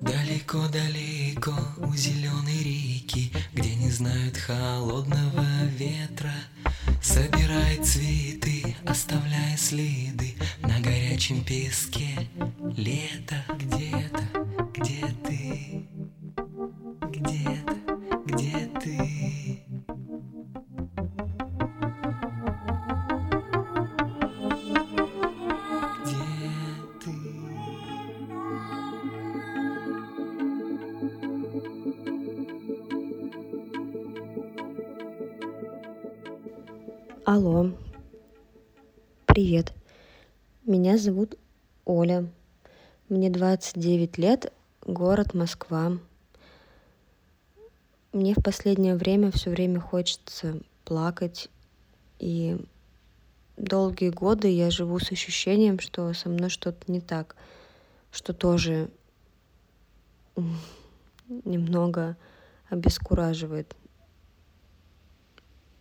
Далеко-далеко у зеленой реки, Где не знают холодного ветра, Собирает цветы, оставляя следы На горячем песке. Лето где-то, где ты, Мне 29 лет, город Москва. Мне в последнее время все время хочется плакать. И долгие годы я живу с ощущением, что со мной что-то не так, что тоже немного обескураживает.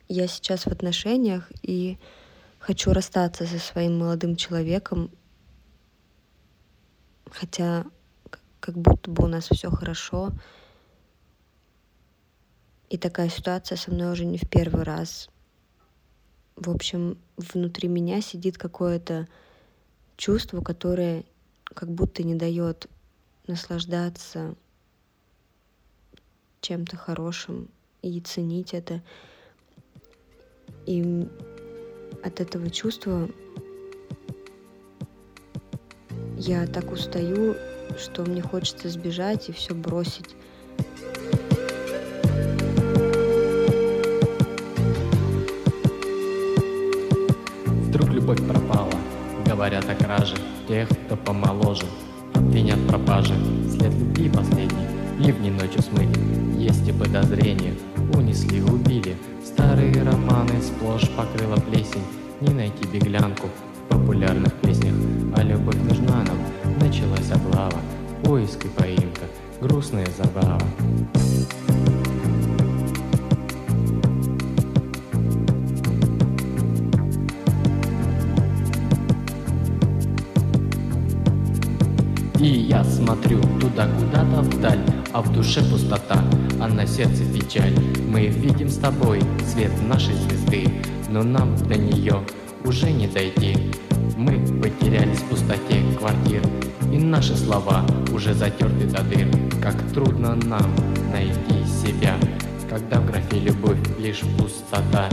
Я сейчас в отношениях и хочу расстаться со своим молодым человеком, хотя как будто бы у нас все хорошо. И такая ситуация со мной уже не в первый раз. В общем, внутри меня сидит какое-то чувство, которое как будто не дает наслаждаться чем-то хорошим и ценить это. И от этого чувства я так устаю, что мне хочется сбежать и все бросить. Вдруг любовь пропала, говорят о краже Тех, кто помоложе, в пропаже След любви последний, ливни ночью смыли. Есть и подозрения, унесли, убили. Старые романы сплошь покрыла плесень. Не найти беглянку в популярных песнях. А любовь началась облава Поиск и поимка, грустная забава И я смотрю туда куда-то вдаль, а в душе пустота, а на сердце печаль. Мы видим с тобой свет нашей звезды, но нам до нее уже не дойти. Мы потерялись в пустоте квартир, и наши слова уже затерты до дыр. Как трудно нам найти себя, когда в графе любовь лишь пустота.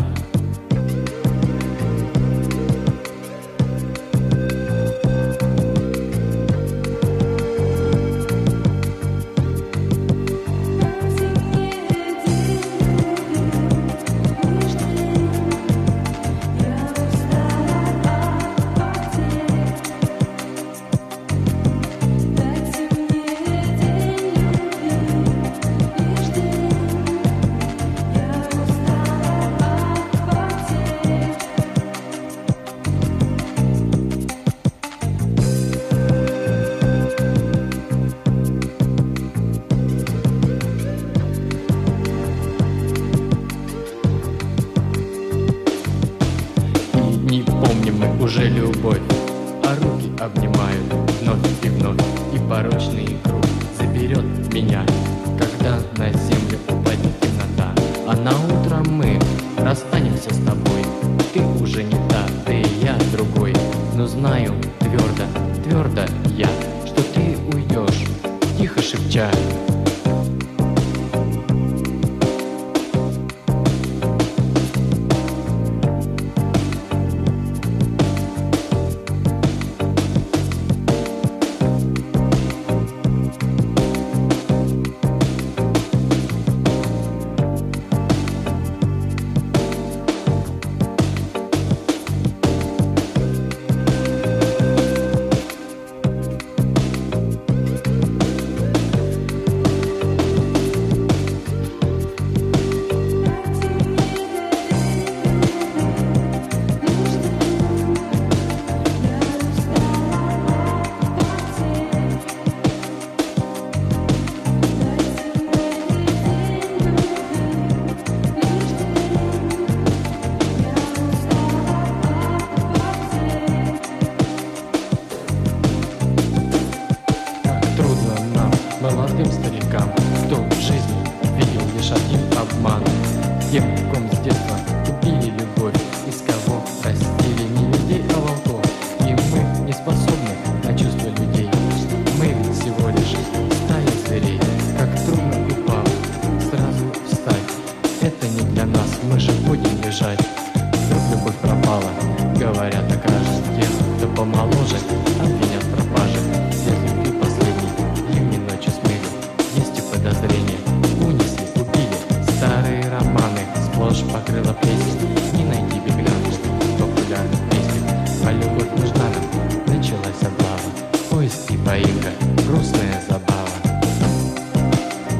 двоика грустная забава,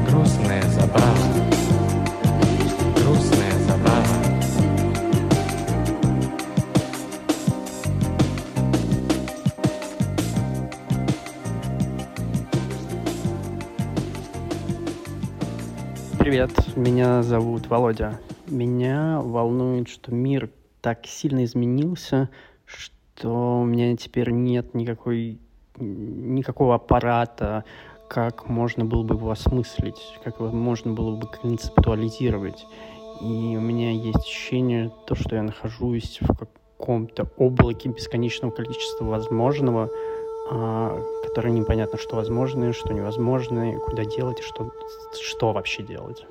грустная забава, грустная забава. Привет, меня зовут Володя. Меня волнует, что мир так сильно изменился, что у меня теперь нет никакой никакого аппарата, как можно было бы его осмыслить, как его можно было бы концептуализировать. И у меня есть ощущение, то, что я нахожусь в каком-то облаке бесконечного количества возможного, а, которое непонятно, что возможное, что невозможное, куда делать и что, что вообще делать.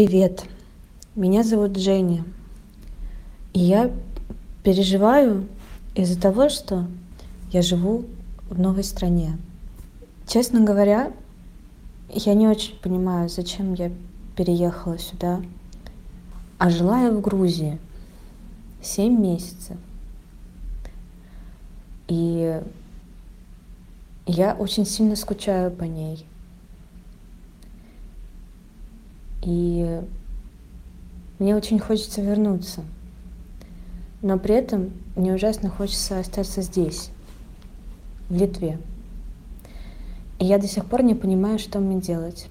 Привет, меня зовут Женя. И я переживаю из-за того, что я живу в новой стране. Честно говоря, я не очень понимаю, зачем я переехала сюда. А жила я в Грузии 7 месяцев. И я очень сильно скучаю по ней. И мне очень хочется вернуться. Но при этом мне ужасно хочется остаться здесь, в Литве. И я до сих пор не понимаю, что мне делать.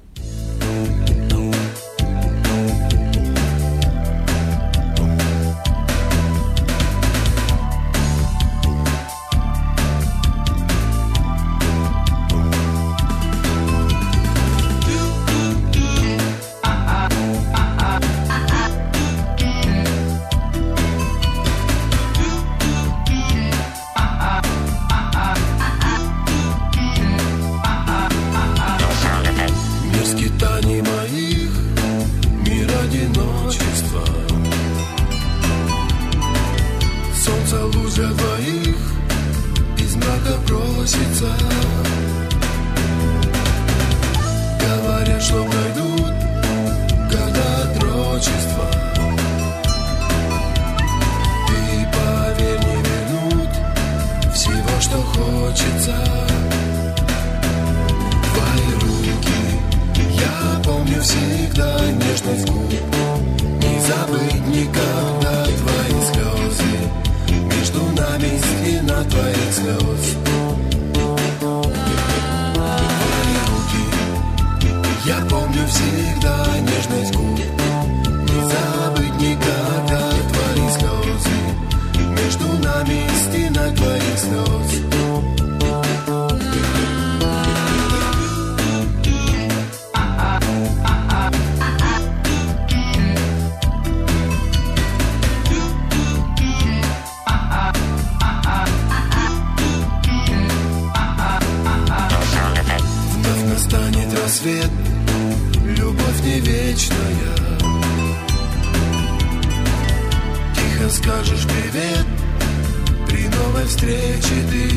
Скажешь привет при новой встрече ты.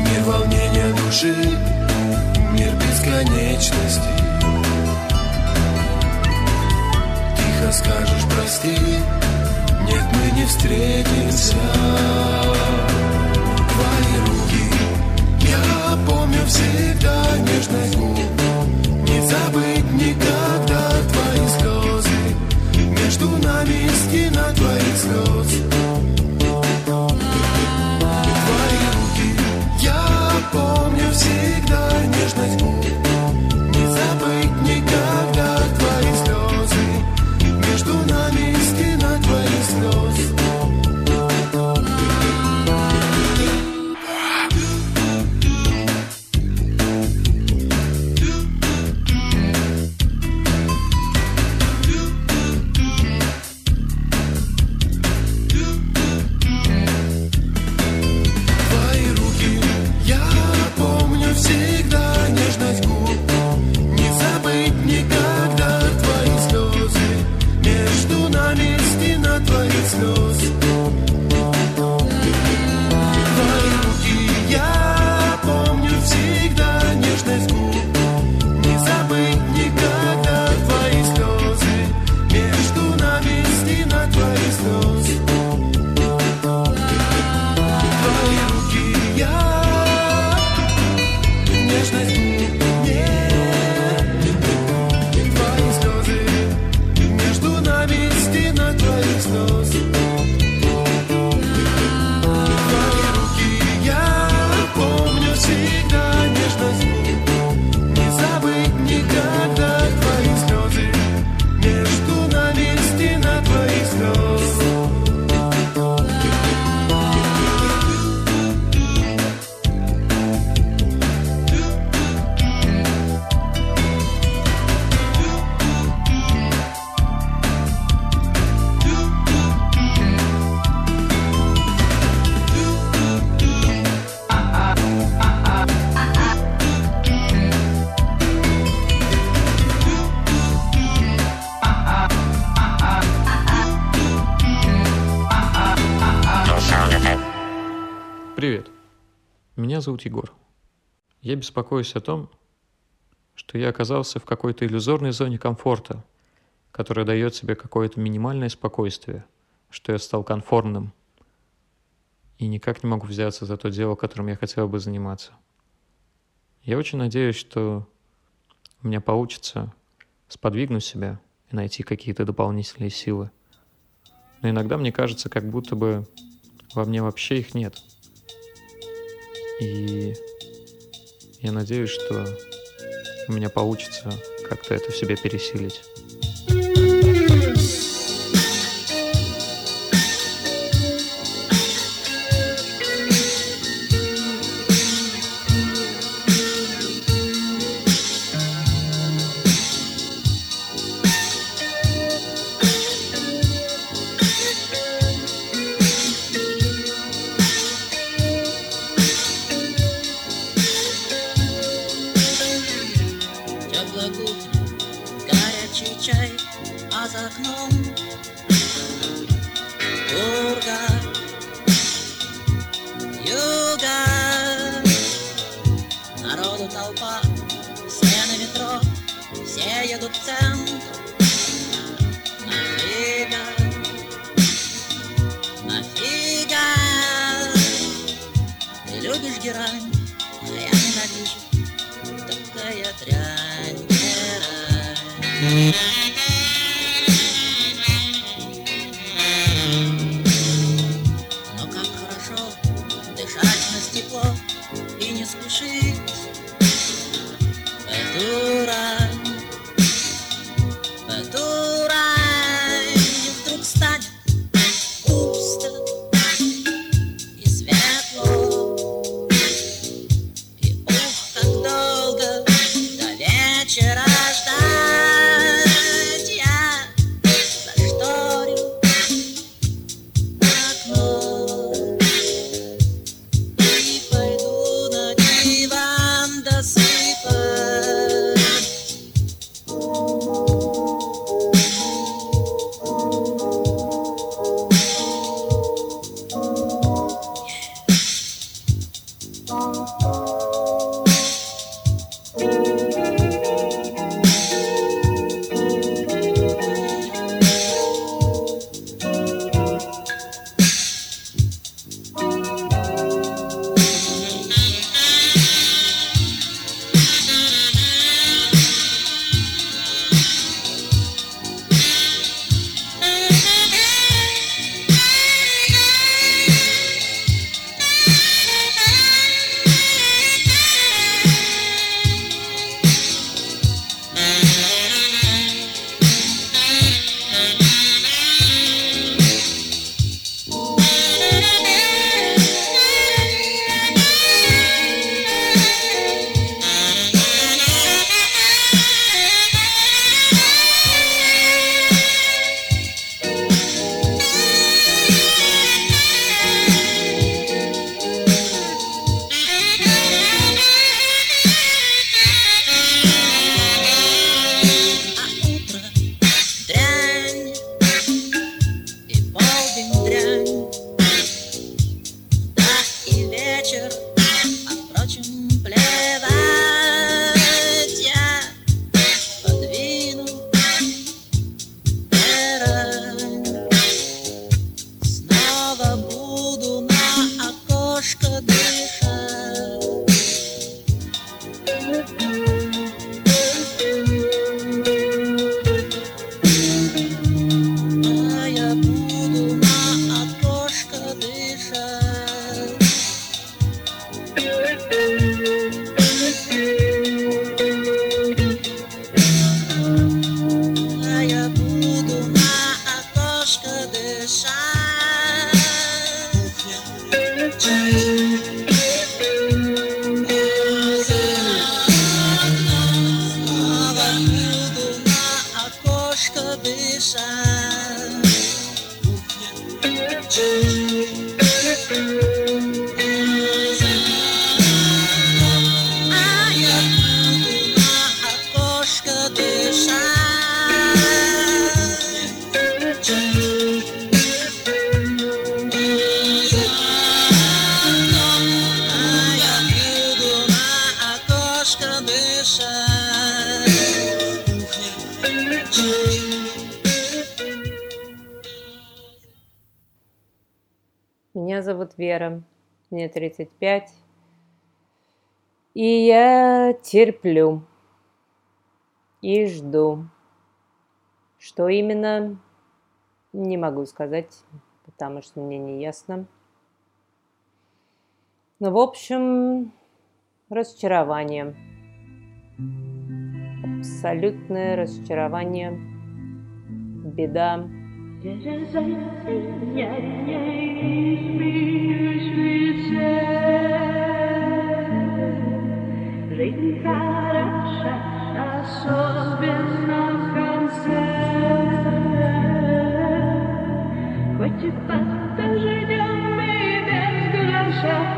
Мир волнения души, мир бесконечности. Тихо скажешь прости, нет, мы не встретимся твои руки Я помню всегда нежность губ Не забыть никогда нами стена твоих слез. Твои руки Я помню всегда нежность зовут Егор. Я беспокоюсь о том, что я оказался в какой-то иллюзорной зоне комфорта, которая дает себе какое-то минимальное спокойствие, что я стал конформным и никак не могу взяться за то дело, которым я хотел бы заниматься. Я очень надеюсь, что у меня получится сподвигнуть себя и найти какие-то дополнительные силы. Но иногда мне кажется, как будто бы во мне вообще их нет. И я надеюсь, что у меня получится как-то это в себе пересилить. Такая дрянь, Вера, мне 35. И я терплю и жду. Что именно, не могу сказать, потому что мне не ясно. Но, в общем, разочарование. Абсолютное разочарование. Беда. Жизнь хороша, особенно в конце. Хоть и подождем и без гроша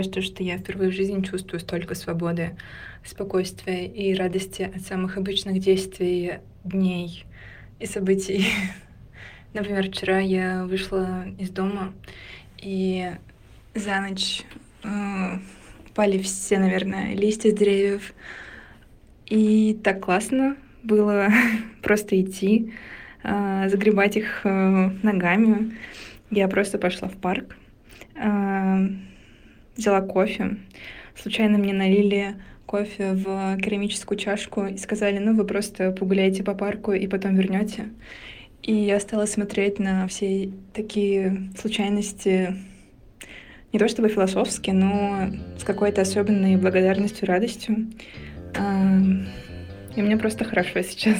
кажется, что я впервые в жизни чувствую столько свободы, спокойствия и радости от самых обычных действий, дней и событий. Например, вчера я вышла из дома, и за ночь э, все, наверное, листья с деревьев. И так классно было просто идти, э, загребать их э, ногами. Я просто пошла в парк, э, взяла кофе. Случайно мне налили кофе в керамическую чашку и сказали, ну вы просто погуляйте по парку и потом вернете. И я стала смотреть на все такие случайности, не то чтобы философски, но с какой-то особенной благодарностью, радостью. И мне просто хорошо сейчас.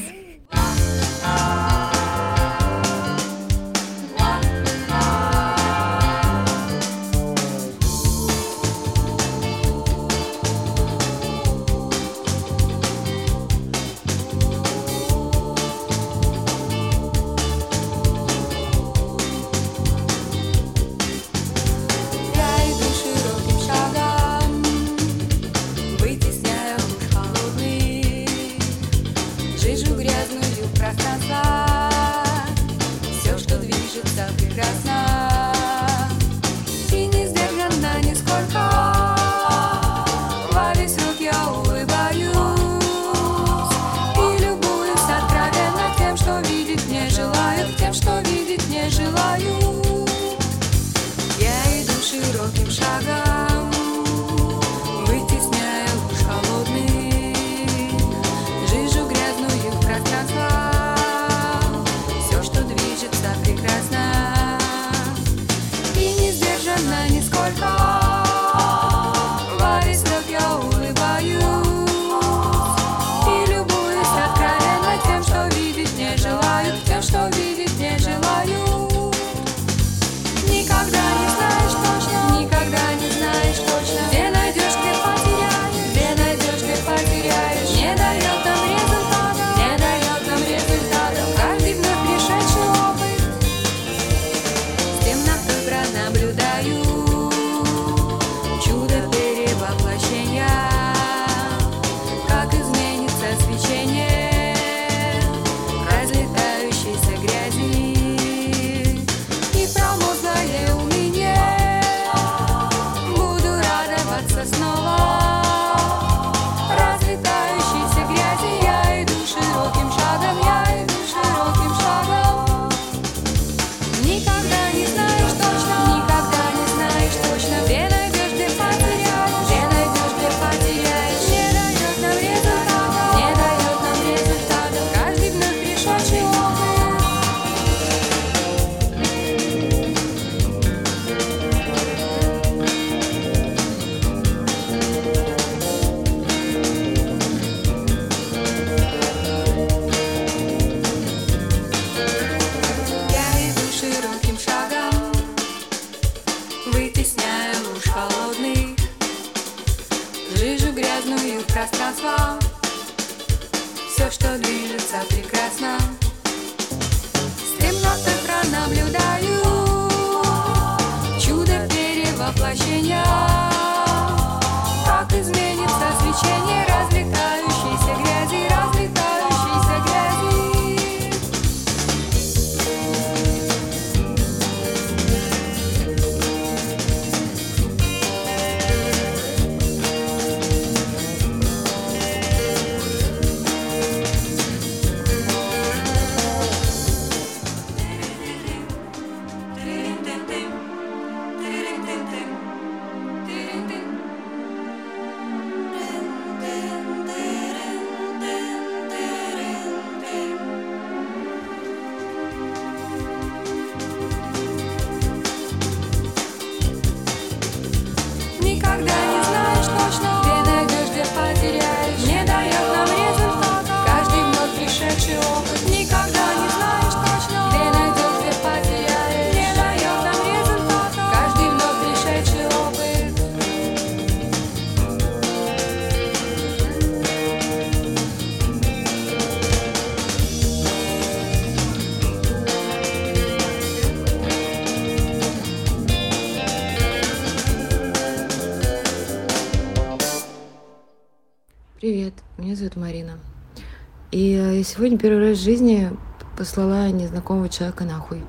Сегодня первый раз в жизни послала незнакомого человека нахуй.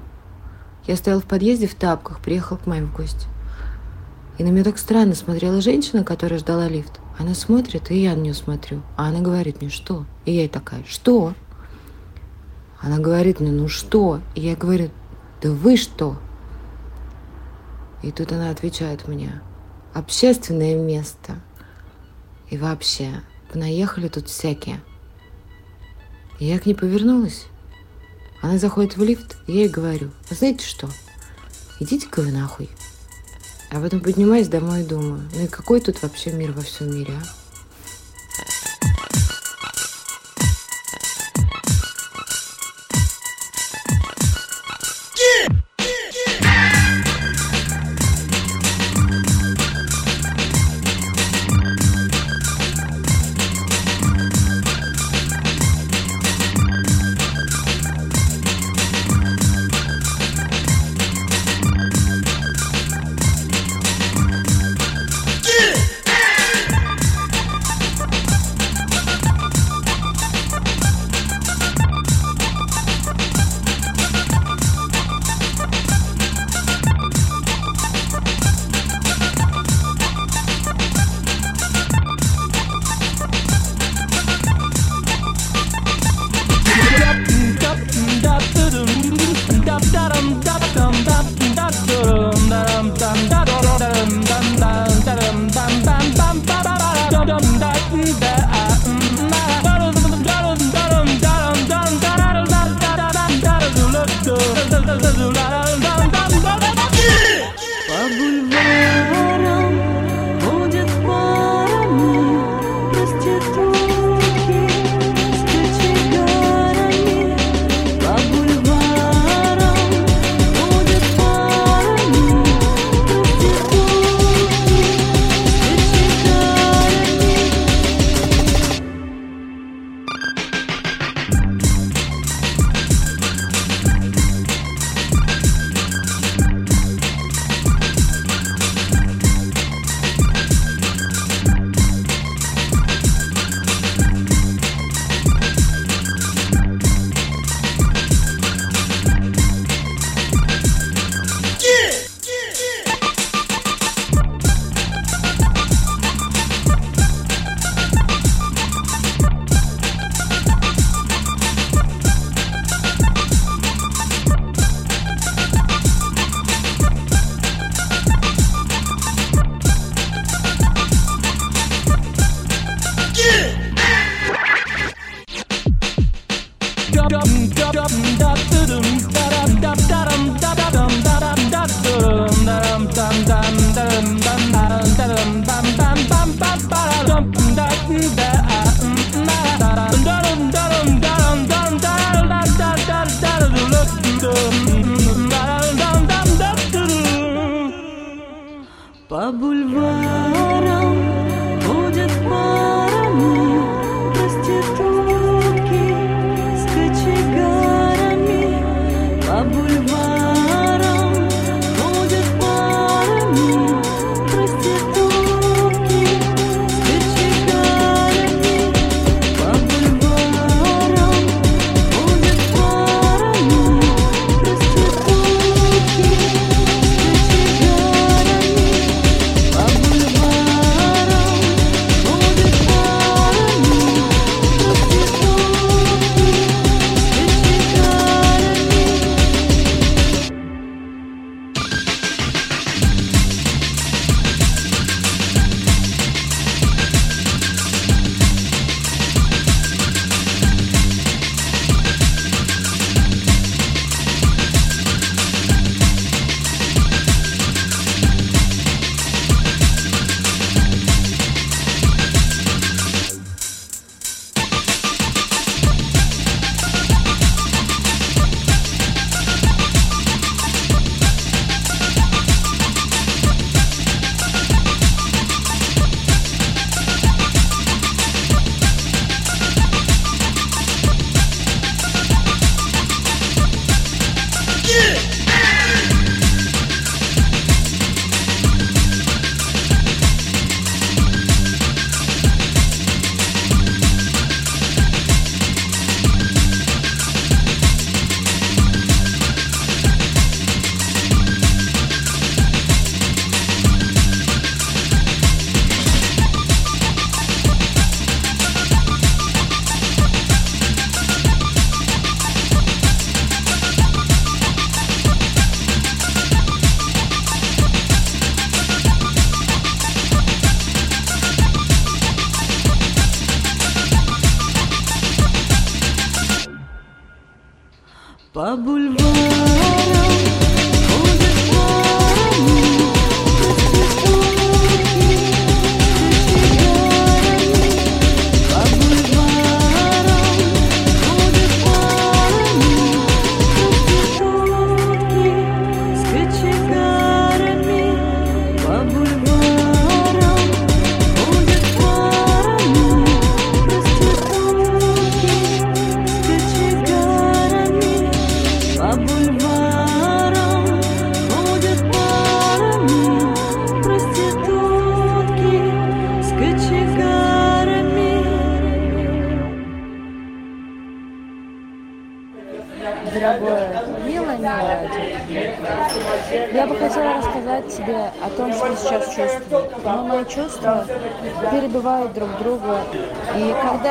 Я стояла в подъезде в тапках, приехала к маме в гости. И на меня так странно смотрела женщина, которая ждала лифт. Она смотрит, и я на нее смотрю. А она говорит мне, что? И я ей такая, что? Она говорит мне, ну что? И я говорю, да вы что? И тут она отвечает мне, общественное место. И вообще, наехали тут всякие. Я к ней повернулась. Она заходит в лифт, и я ей говорю, «А знаете что, идите-ка вы нахуй. А потом поднимаюсь домой и думаю, ну и какой тут вообще мир во всем мире, а?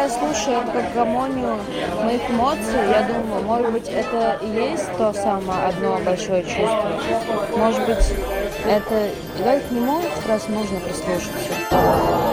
я слушаю как гармонию моих эмоций, я думаю, может быть, это и есть то самое одно большое чувство. Может быть, это... я к нему как раз нужно прислушаться.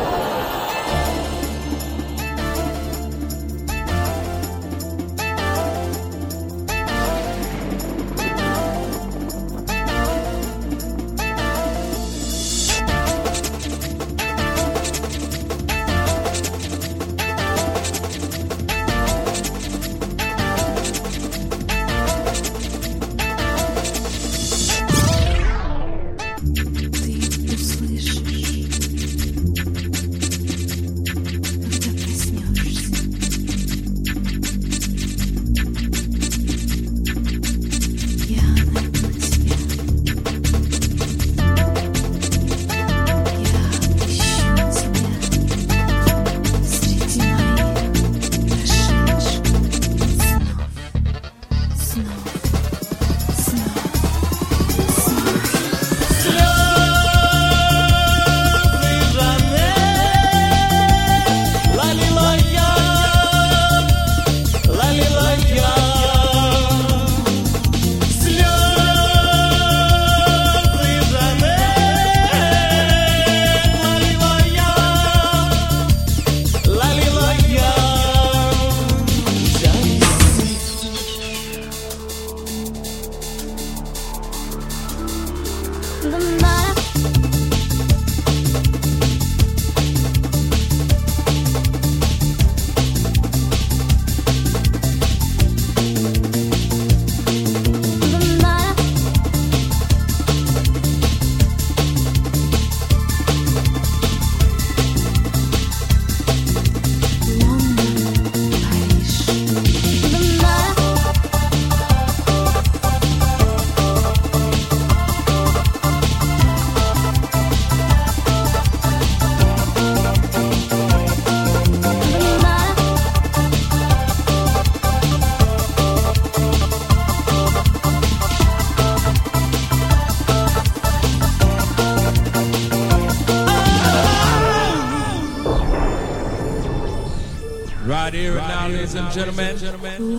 gentlemen. gentlemen.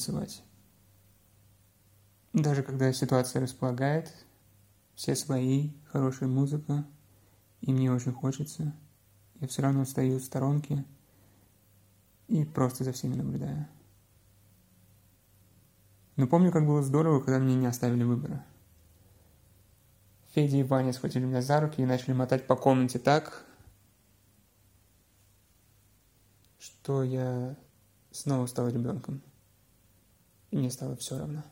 Танцевать. Даже когда ситуация располагает, все свои, хорошая музыка, и мне очень хочется, я все равно стою в сторонке и просто за всеми наблюдаю. Но помню, как было здорово, когда мне не оставили выбора. Федя и Ваня схватили меня за руки и начали мотать по комнате так, что я снова стал ребенком. И мне стало все равно.